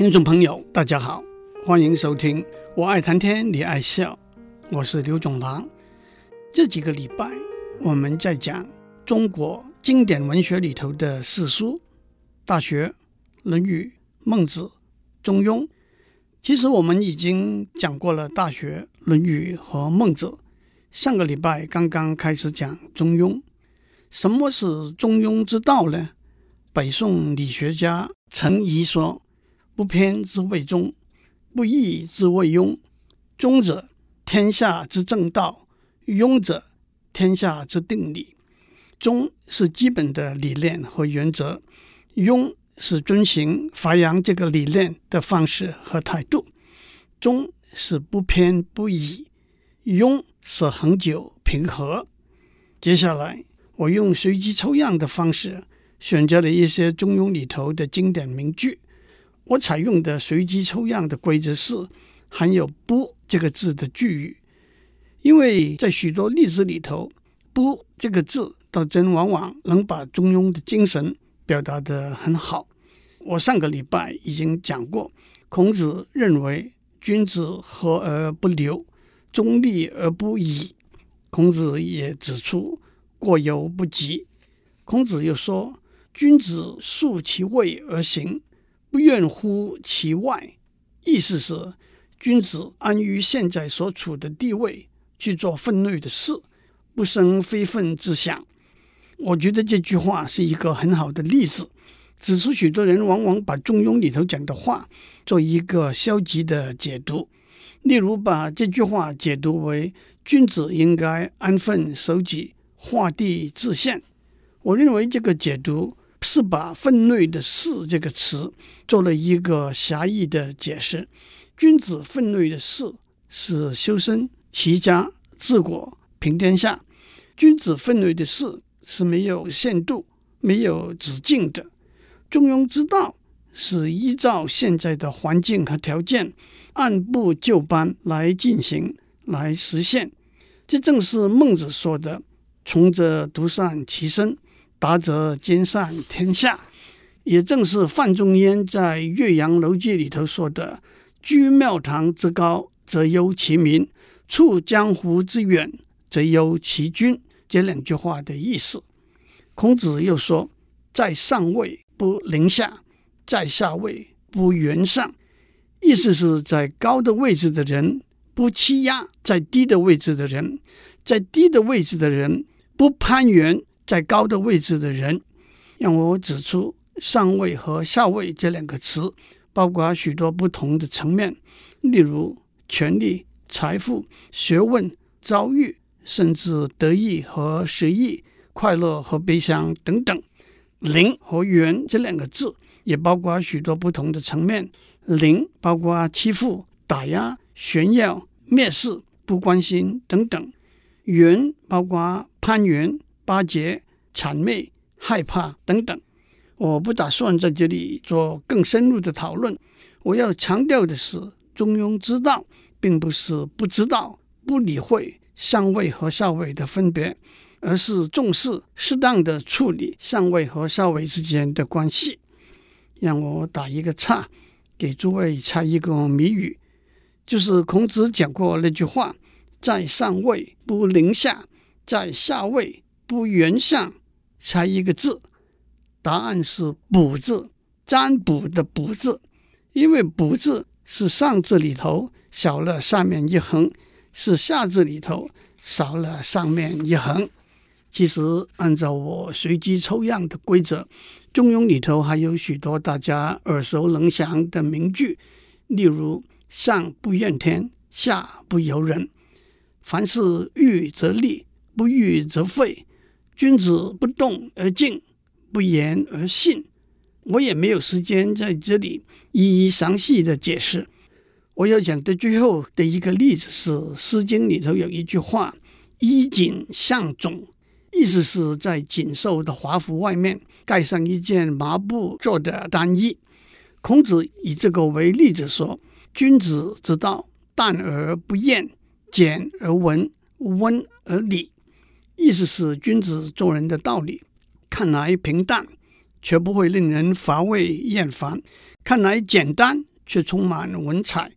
听众朋友，大家好，欢迎收听《我爱谈天，你爱笑》，我是刘总郎。这几个礼拜，我们在讲中国经典文学里头的四书：《大学》、《论语》、《孟子》、《中庸》。其实我们已经讲过了《大学》、《论语》和《孟子》。上个礼拜刚刚开始讲《中庸》。什么是中庸之道呢？北宋理学家程颐说：“不偏之谓中，不义之谓庸。中者，天下之正道；庸者，天下之定理。中是基本的理念和原则，庸是遵循发扬这个理念的方式和态度。中是不偏不倚，庸是恒久平和。”接下来。我用随机抽样的方式选择了一些《中庸》里头的经典名句。我采用的随机抽样的规则是含有“不”这个字的句语，因为在许多例子里头，“不”这个字倒真往往能把《中庸》的精神表达得很好。我上个礼拜已经讲过，孔子认为君子和而不流，中立而不倚。孔子也指出。过犹不及。孔子又说：“君子顺其位而行，不愿乎其外。”意思是，君子安于现在所处的地位，去做分内的事，不生非分之想。我觉得这句话是一个很好的例子，指出许多人往往把《中庸》里头讲的话做一个消极的解读，例如把这句话解读为君子应该安分守己。画地自限，我认为这个解读是把“分内的事”这个词做了一个狭义的解释。君子分内的事是修身、齐家、治国、平天下。君子分内的事是没有限度、没有止境的。中庸之道是依照现在的环境和条件，按部就班来进行、来实现。这正是孟子说的。穷则独善其身，达则兼善天下。也正是范仲淹在《岳阳楼记》里头说的：“居庙堂之高，则忧其民；处江湖之远，则忧其君。”这两句话的意思。孔子又说：“在上位不临下，在下位不远上。”意思是在高的位置的人不欺压在低的位置的人，在低的位置的人。不攀援在高的位置的人，让我指出“上位”和“下位”这两个词，包括许多不同的层面，例如权力、财富、学问、遭遇，甚至得意和失意、快乐和悲伤等等。“零”和“远”这两个字也包括许多不同的层面，“零”包括欺负、打压、炫耀、蔑视、不关心等等。远包括攀援、巴结、谄媚、害怕等等。我不打算在这里做更深入的讨论。我要强调的是，中庸之道并不是不知道、不理会上位和下位的分别，而是重视适当的处理上位和下位之间的关系。让我打一个岔，给诸位猜一个谜语，就是孔子讲过那句话。在上位不临下，在下位不远上，猜一个字，答案是“卜”字，占卜的“卜”字。因为“卜”字是上字里头少了上面一横，是下字里头少了上面一横。其实按照我随机抽样的规则，《中庸》里头还有许多大家耳熟能详的名句，例如“上不怨天，下不尤人”。凡事预则立，不预则废。君子不动而静，不言而信。我也没有时间在这里一一详细的解释。我要讲的最后的一个例子是《诗经》里头有一句话：“衣锦象种”，意思是在锦绣的华服外面盖上一件麻布做的单衣。孔子以这个为例子说：“君子之道，淡而不厌。”简而文，温而理，意思是君子做人的道理，看来平淡，却不会令人乏味厌烦；看来简单，却充满文采，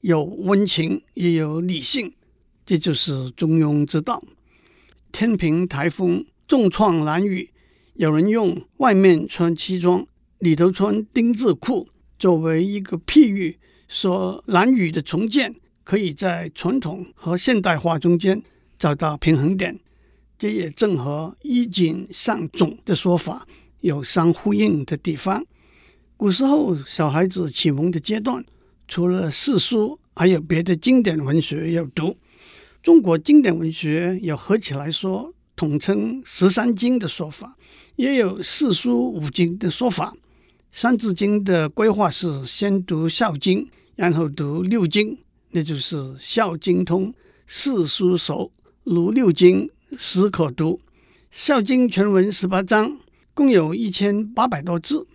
有温情也有理性，这就是中庸之道。天平台风重创兰屿，有人用外面穿西装，里头穿丁字裤作为一个譬喻，说兰屿的重建可以在传统和现代化中间找到平衡点。这也正和衣锦尚种的说法有相呼应的地方。古时候小孩子启蒙的阶段，除了四书，还有别的经典文学要读。中国经典文学有合起来说统称十三经的说法，也有四书五经的说法。三字经的规划是先读《孝经》，然后读六经，那就是《孝经通》，四书熟，如六经。史可读，《孝经》全文十八章，共有一千八百多字。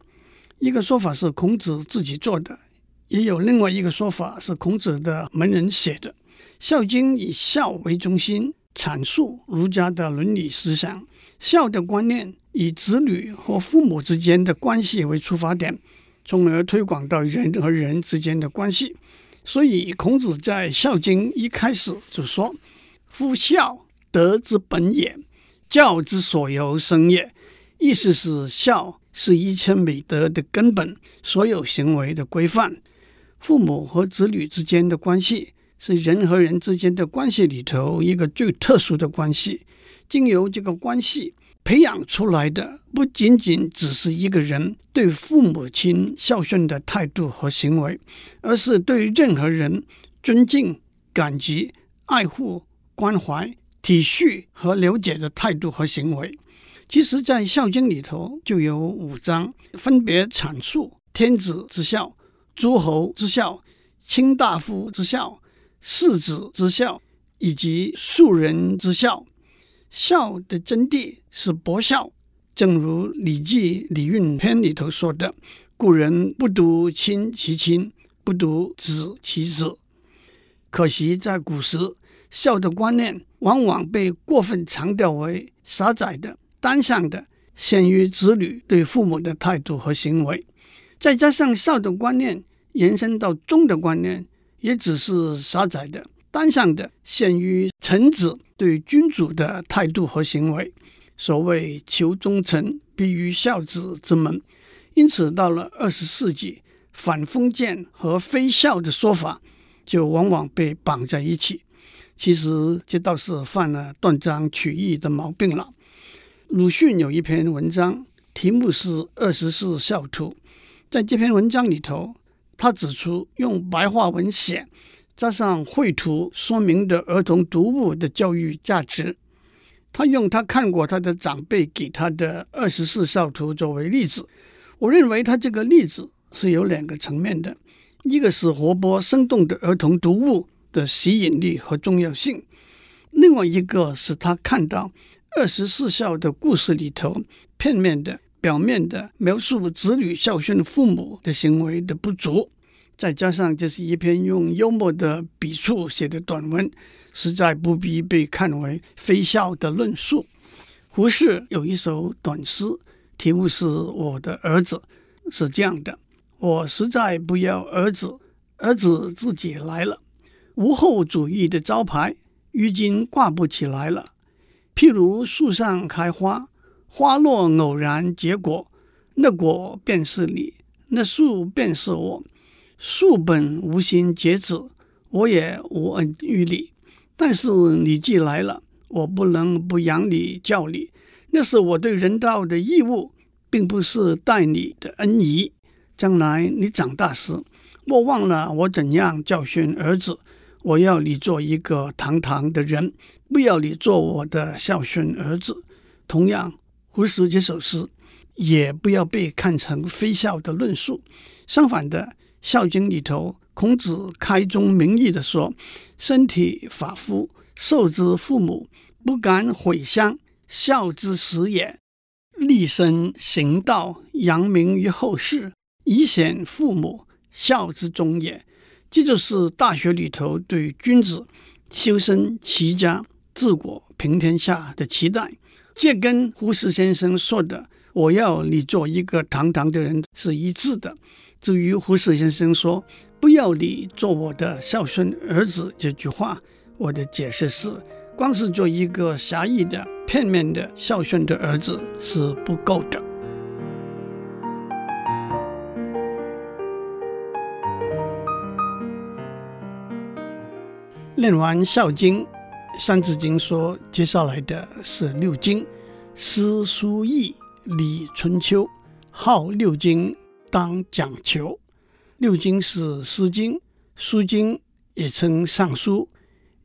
一个说法是孔子自己做的，也有另外一个说法是孔子的门人写的。《孝经》以孝为中心，阐述儒家的伦理思想。孝的观念以子女和父母之间的关系为出发点，从而推广到人和人之间的关系。所以，孔子在《孝经》一开始就说：“夫孝。”德之本也，教之所由生也。意思是孝是一切美德的根本，所有行为的规范。父母和子女之间的关系是人和人之间的关系里头一个最特殊的关系。经由这个关系培养出来的，不仅仅只是一个人对父母亲孝顺的态度和行为，而是对任何人尊敬、感激、爱护、关怀。体恤和了解的态度和行为，其实，在《孝经》里头就有五章，分别阐述天子之孝、诸侯之孝、卿大夫之孝、士子之孝以及庶人之孝。孝的真谛是博孝，正如《礼记·礼运篇》里头说的：“故人不独亲其亲，不独子其子。”可惜在古时，孝的观念往往被过分强调为狭窄的、单向的，限于子女对父母的态度和行为。再加上孝的观念延伸到忠的观念，也只是狭窄的、单向的，限于臣子对君主的态度和行为。所谓求忠臣，必于孝子之门。因此，到了二十世纪，反封建和非孝的说法就往往被绑在一起。其实这倒是犯了断章取义的毛病了。鲁迅有一篇文章，题目是《二十四孝图》。在这篇文章里头，他指出用白话文写，加上绘图说明的儿童读物的教育价值。他用他看过他的长辈给他的《二十四孝图》作为例子。我认为他这个例子是有两个层面的，一个是活泼生动的儿童读物。的吸引力和重要性。另外一个是他看到二十四孝的故事里头，片面的、表面的描述子女孝顺父母的行为的不足，再加上这是一篇用幽默的笔触写的短文，实在不必被看为非孝的论述。胡适有一首短诗，题目是《我的儿子》，是这样的：我实在不要儿子，儿子自己来了。无后主义的招牌，如今挂不起来了。譬如树上开花，花落偶然结果，那果便是你，那树便是我。树本无心结子，我也无恩于你。但是你既来了，我不能不养你教你，那是我对人道的义务，并不是待你的恩谊。将来你长大时，莫忘了我怎样教训儿子。我要你做一个堂堂的人，不要你做我的孝顺儿子。同样，胡适这首诗也不要被看成非孝的论述。相反的，《孝经》里头，孔子开宗明义地说：“身体发肤，受之父母，不敢毁伤，孝之始也。立身行道，扬名于后世，以显父母，孝之终也。”这就是《大学》里头对君子修身齐家治国平天下的期待。这跟胡适先生说的我要你做一个堂堂的人是一致的。至于胡适先生说“不要你做我的孝顺儿子”这句话，我的解释是：光是做一个狭义的、片面的孝顺的儿子是不够的。念完《孝经》，《三字经》说，接下来的是六经：诗、书、易、礼、春秋。好六经，当讲求。六经是《诗经》、《书经》，也称《尚书》；《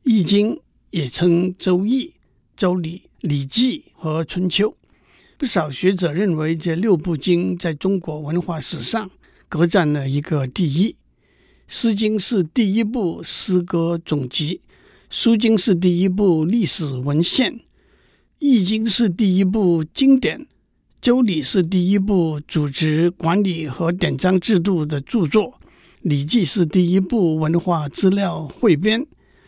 易经》也称《周易》、《周礼》、《礼记》和《春秋》。不少学者认为，这六部经在中国文化史上各占了一个第一。《诗经》是第一部诗歌总集，《书经》是第一部历史文献，《易经》是第一部经典，《周礼》是第一部组织管理和典章制度的著作，《礼记》是第一部文化资料汇编，《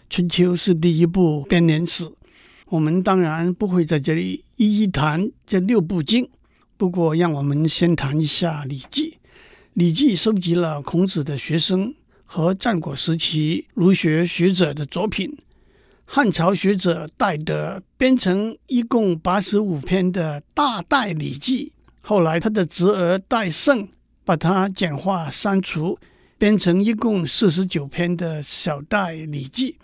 春秋》是第一部编年史。我们当然不会在这里一一谈这六部经，不过让我们先谈一下《礼记》。《礼记》收集了孔子的学生。和战国时期儒学学者的作品，汉朝学者戴德编成一共八十五篇的大戴礼记，后来他的侄儿戴胜把它简化删除，编成一共四十九篇的小戴礼记。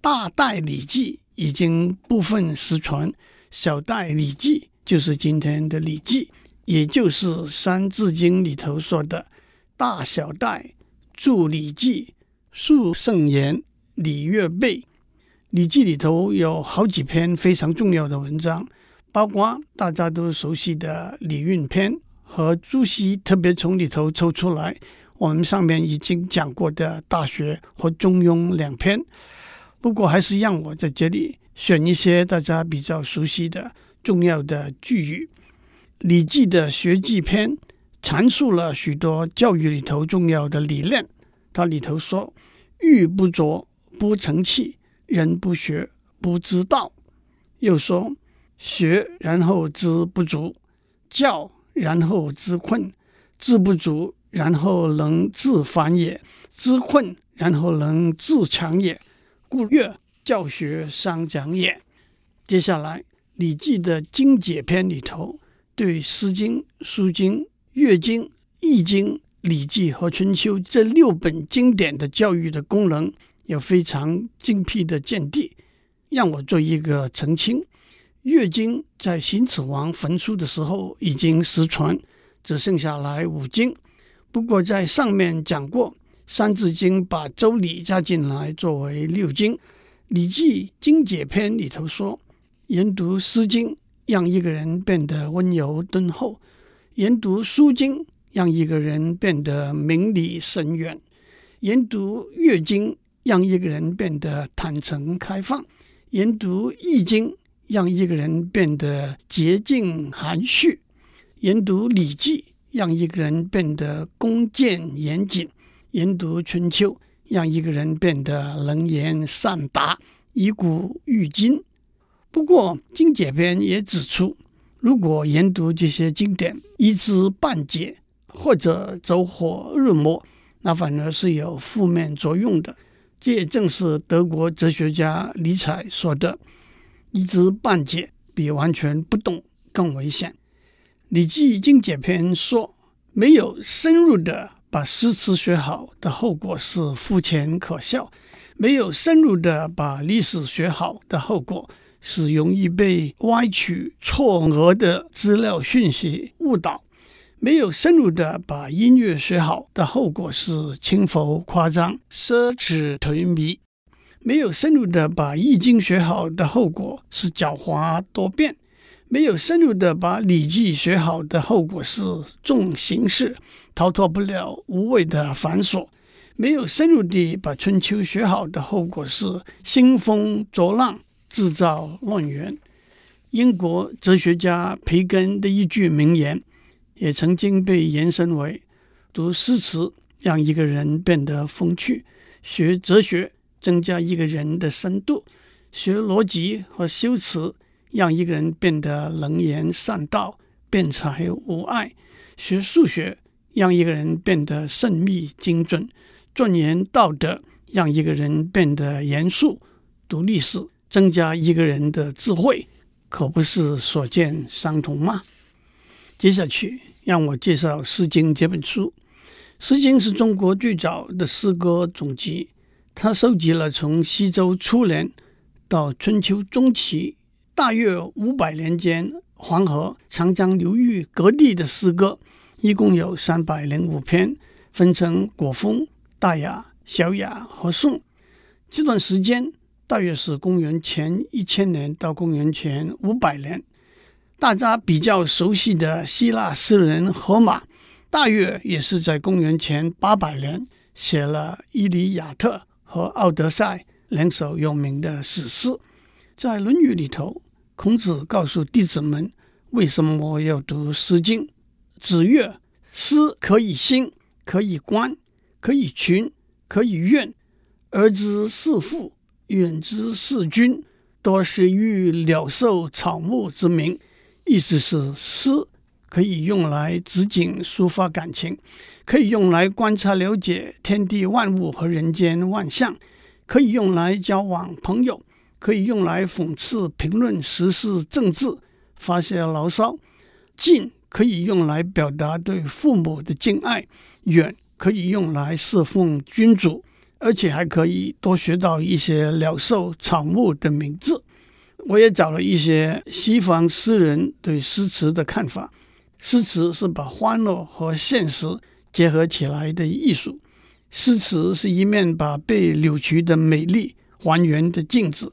大戴礼记已经部分失传，小戴礼记就是今天的礼记，也就是《三字经》里头说的大小戴。注礼记，述圣言，礼乐备。礼记里头有好几篇非常重要的文章，包括大家都熟悉的《礼运篇》和朱熹特别从里头抽出来，我们上面已经讲过的《大学》和《中庸》两篇。不过，还是让我在这里选一些大家比较熟悉的重要的句语，《礼记》的学记篇。阐述了许多教育里头重要的理念。它里头说：“玉不琢不成器，人不学不知道。”又说：“学然后知不足，教然后知困，知不足然后能自反也，知困然后能自强也。故乐教学相长也。”接下来，《礼记》的经解篇里头对《诗经》《书经》。《乐经》《易经》《礼记》和《春秋》这六本经典的教育的功能有非常精辟的见地，让我做一个澄清。《乐经》在秦始皇焚书的时候已经失传，只剩下来五经。不过在上面讲过，《三字经》把《周礼》加进来作为六经，《礼记》经解篇里头说，研读《诗经》让一个人变得温柔敦厚。研读书经，让一个人变得明理深远；研读乐经，让一个人变得坦诚开放；研读易经，让一个人变得洁净含蓄；研读礼记，让一个人变得恭俭严谨；研读春秋，让一个人变得能言善答，以古喻今。不过，经解篇也指出。如果研读这些经典一知半解，或者走火入魔，那反而是有负面作用的。这也正是德国哲学家尼采说的：“一知半解比完全不懂更危险。”《礼记经解篇》说：“没有深入的把诗词学好的后果是肤浅可笑；没有深入的把历史学好的后果。”是容易被歪曲错讹的资料讯息误导，没有深入的把音乐学好的后果是轻浮夸张、奢侈颓靡；没有深入的把易经学好的后果是狡猾多变；没有深入的把礼记学好的后果是重形式，逃脱不了无谓的繁琐；没有深入地把春秋学好的后果是兴风作浪。制造乱源。英国哲学家培根的一句名言，也曾经被延伸为：读诗词让一个人变得风趣，学哲学增加一个人的深度，学逻辑和修辞让一个人变得能言善道，辩才无碍；学数学让一个人变得慎密精准；钻研道德让一个人变得严肃；读历史增加一个人的智慧，可不是所见相同吗？接下去让我介绍《诗经》这本书。《诗经》是中国最早的诗歌总集，它收集了从西周初年到春秋中期，大约五百年间黄河、长江流域各地的诗歌，一共有三百零五篇，分成国风、大雅、小雅和颂。这段时间大约是公元前一千年到公元前五百年。大家比较熟悉的希腊诗人荷马，大约也是在公元前八百年写了《伊利亚特》和《奥德赛》两首有名的史诗。在《论语》里头，孔子告诉弟子们为什么要读《诗经》。子曰：“诗可以兴，可以观，可以群，可以怨。而知是父，远之是君，多识于鸟兽草木之名。”意思是，诗可以用来指景抒发感情，可以用来观察了解天地万物和人间万象，可以用来交往朋友，可以用来讽刺评论时事政治，发泄牢骚。近可以用来表达对父母的敬爱，远可以用来侍奉君主，而且还可以多学到一些鸟兽草木的名字。我也找了一些西方诗人对诗词的看法。诗词是把欢乐和现实结合起来的艺术。诗词是一面把被扭曲的美丽还原的镜子。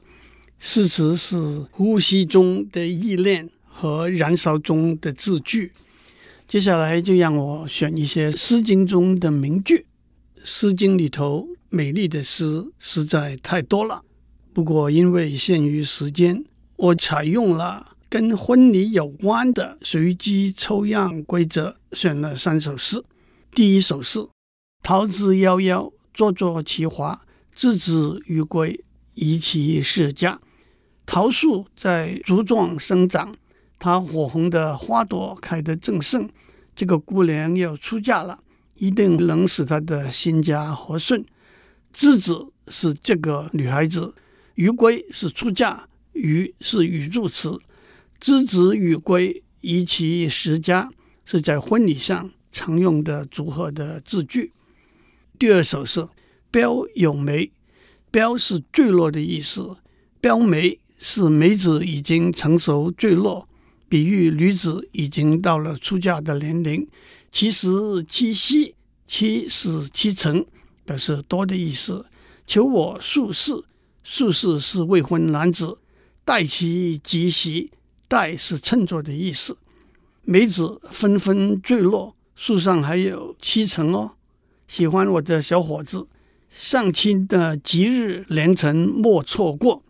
诗词是呼吸中的意念和燃烧中的字句。接下来就让我选一些《诗经》中的名句。《诗经》里头美丽的诗实在太多了。不过，因为限于时间，我采用了跟婚礼有关的随机抽样规则，选了三首诗。第一首诗：“桃之夭夭，灼灼其华；之子于归，宜其室家。”桃树在茁壮生长，它火红的花朵开得正盛。这个姑娘要出嫁了，一定能使他的新家和顺。之子是这个女孩子。于归是出嫁，于是语助词，之子于归，宜其室家是在婚礼上常用的组合的字句。第二首是标有梅，标是坠落的意思，标梅是梅子已经成熟坠落，比喻女子已经到了出嫁的年龄。其实七夕，七是七成，表示多的意思。求我速仕。速仕是未婚男子，待其及时，待是乘坐的意思。梅子纷纷坠落，树上还有七成哦。喜欢我的小伙子，上亲的吉日良辰莫错过。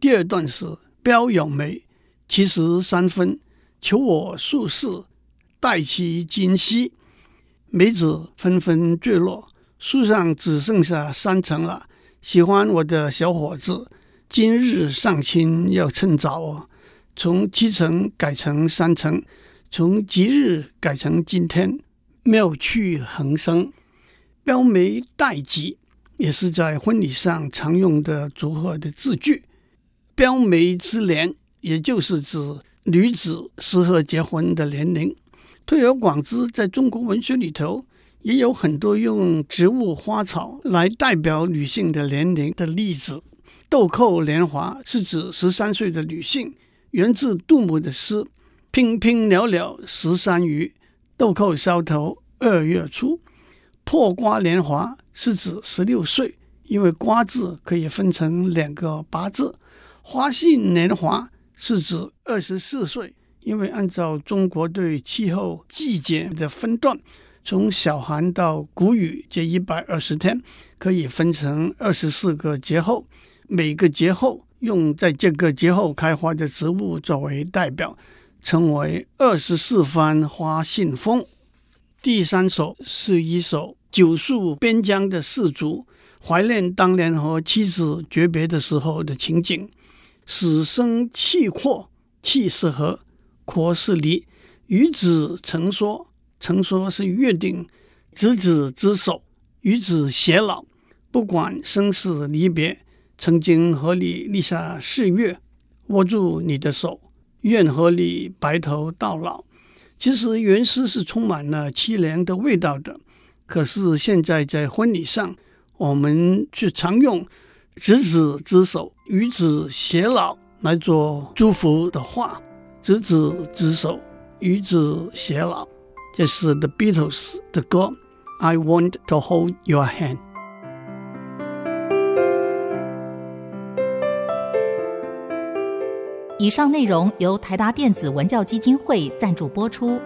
第二段是标有梅，其实三分。求我速仕，待其今夕。梅子纷纷坠落，树上只剩下三层了。喜欢我的小伙子，今日上亲要趁早哦。从七层改成三层，从吉日改成今天，妙趣横生。标梅待吉也是在婚礼上常用的组合的字句。标梅之年，也就是指女子适合结婚的年龄。推而广之，在中国文学里头。也有很多用植物花草来代表女性的年龄的例子。豆蔻年华是指十三岁的女性，源自杜牧的诗：“娉娉袅袅十三余，豆蔻梢头二月初。”破瓜年华是指十六岁，因为“瓜”字可以分成两个八字。花信年华是指二十四岁，因为按照中国对气候季节的分段。从小寒到谷雨这一百二十天，可以分成二十四个节后，每个节后用在这个节后开花的植物作为代表，称为二十四番花信封。第三首是一首久戍边疆的士卒怀念当年和妻子诀别的时候的情景。死生契阔，气势和，阔是离。与子成说，成说是约定；执子之手，与子偕老。不管生死离别，曾经和你立下誓约，握住你的手，愿和你白头到老。其实原诗是充满了凄凉的味道的，可是现在在婚礼上，我们却常用“执子之手，与子偕老”来做祝福的话，“执子之手，与子偕老”。这是 The Beatles 的歌，“I want to hold your hand”。以上内容由台达电子文教基金会赞助播出。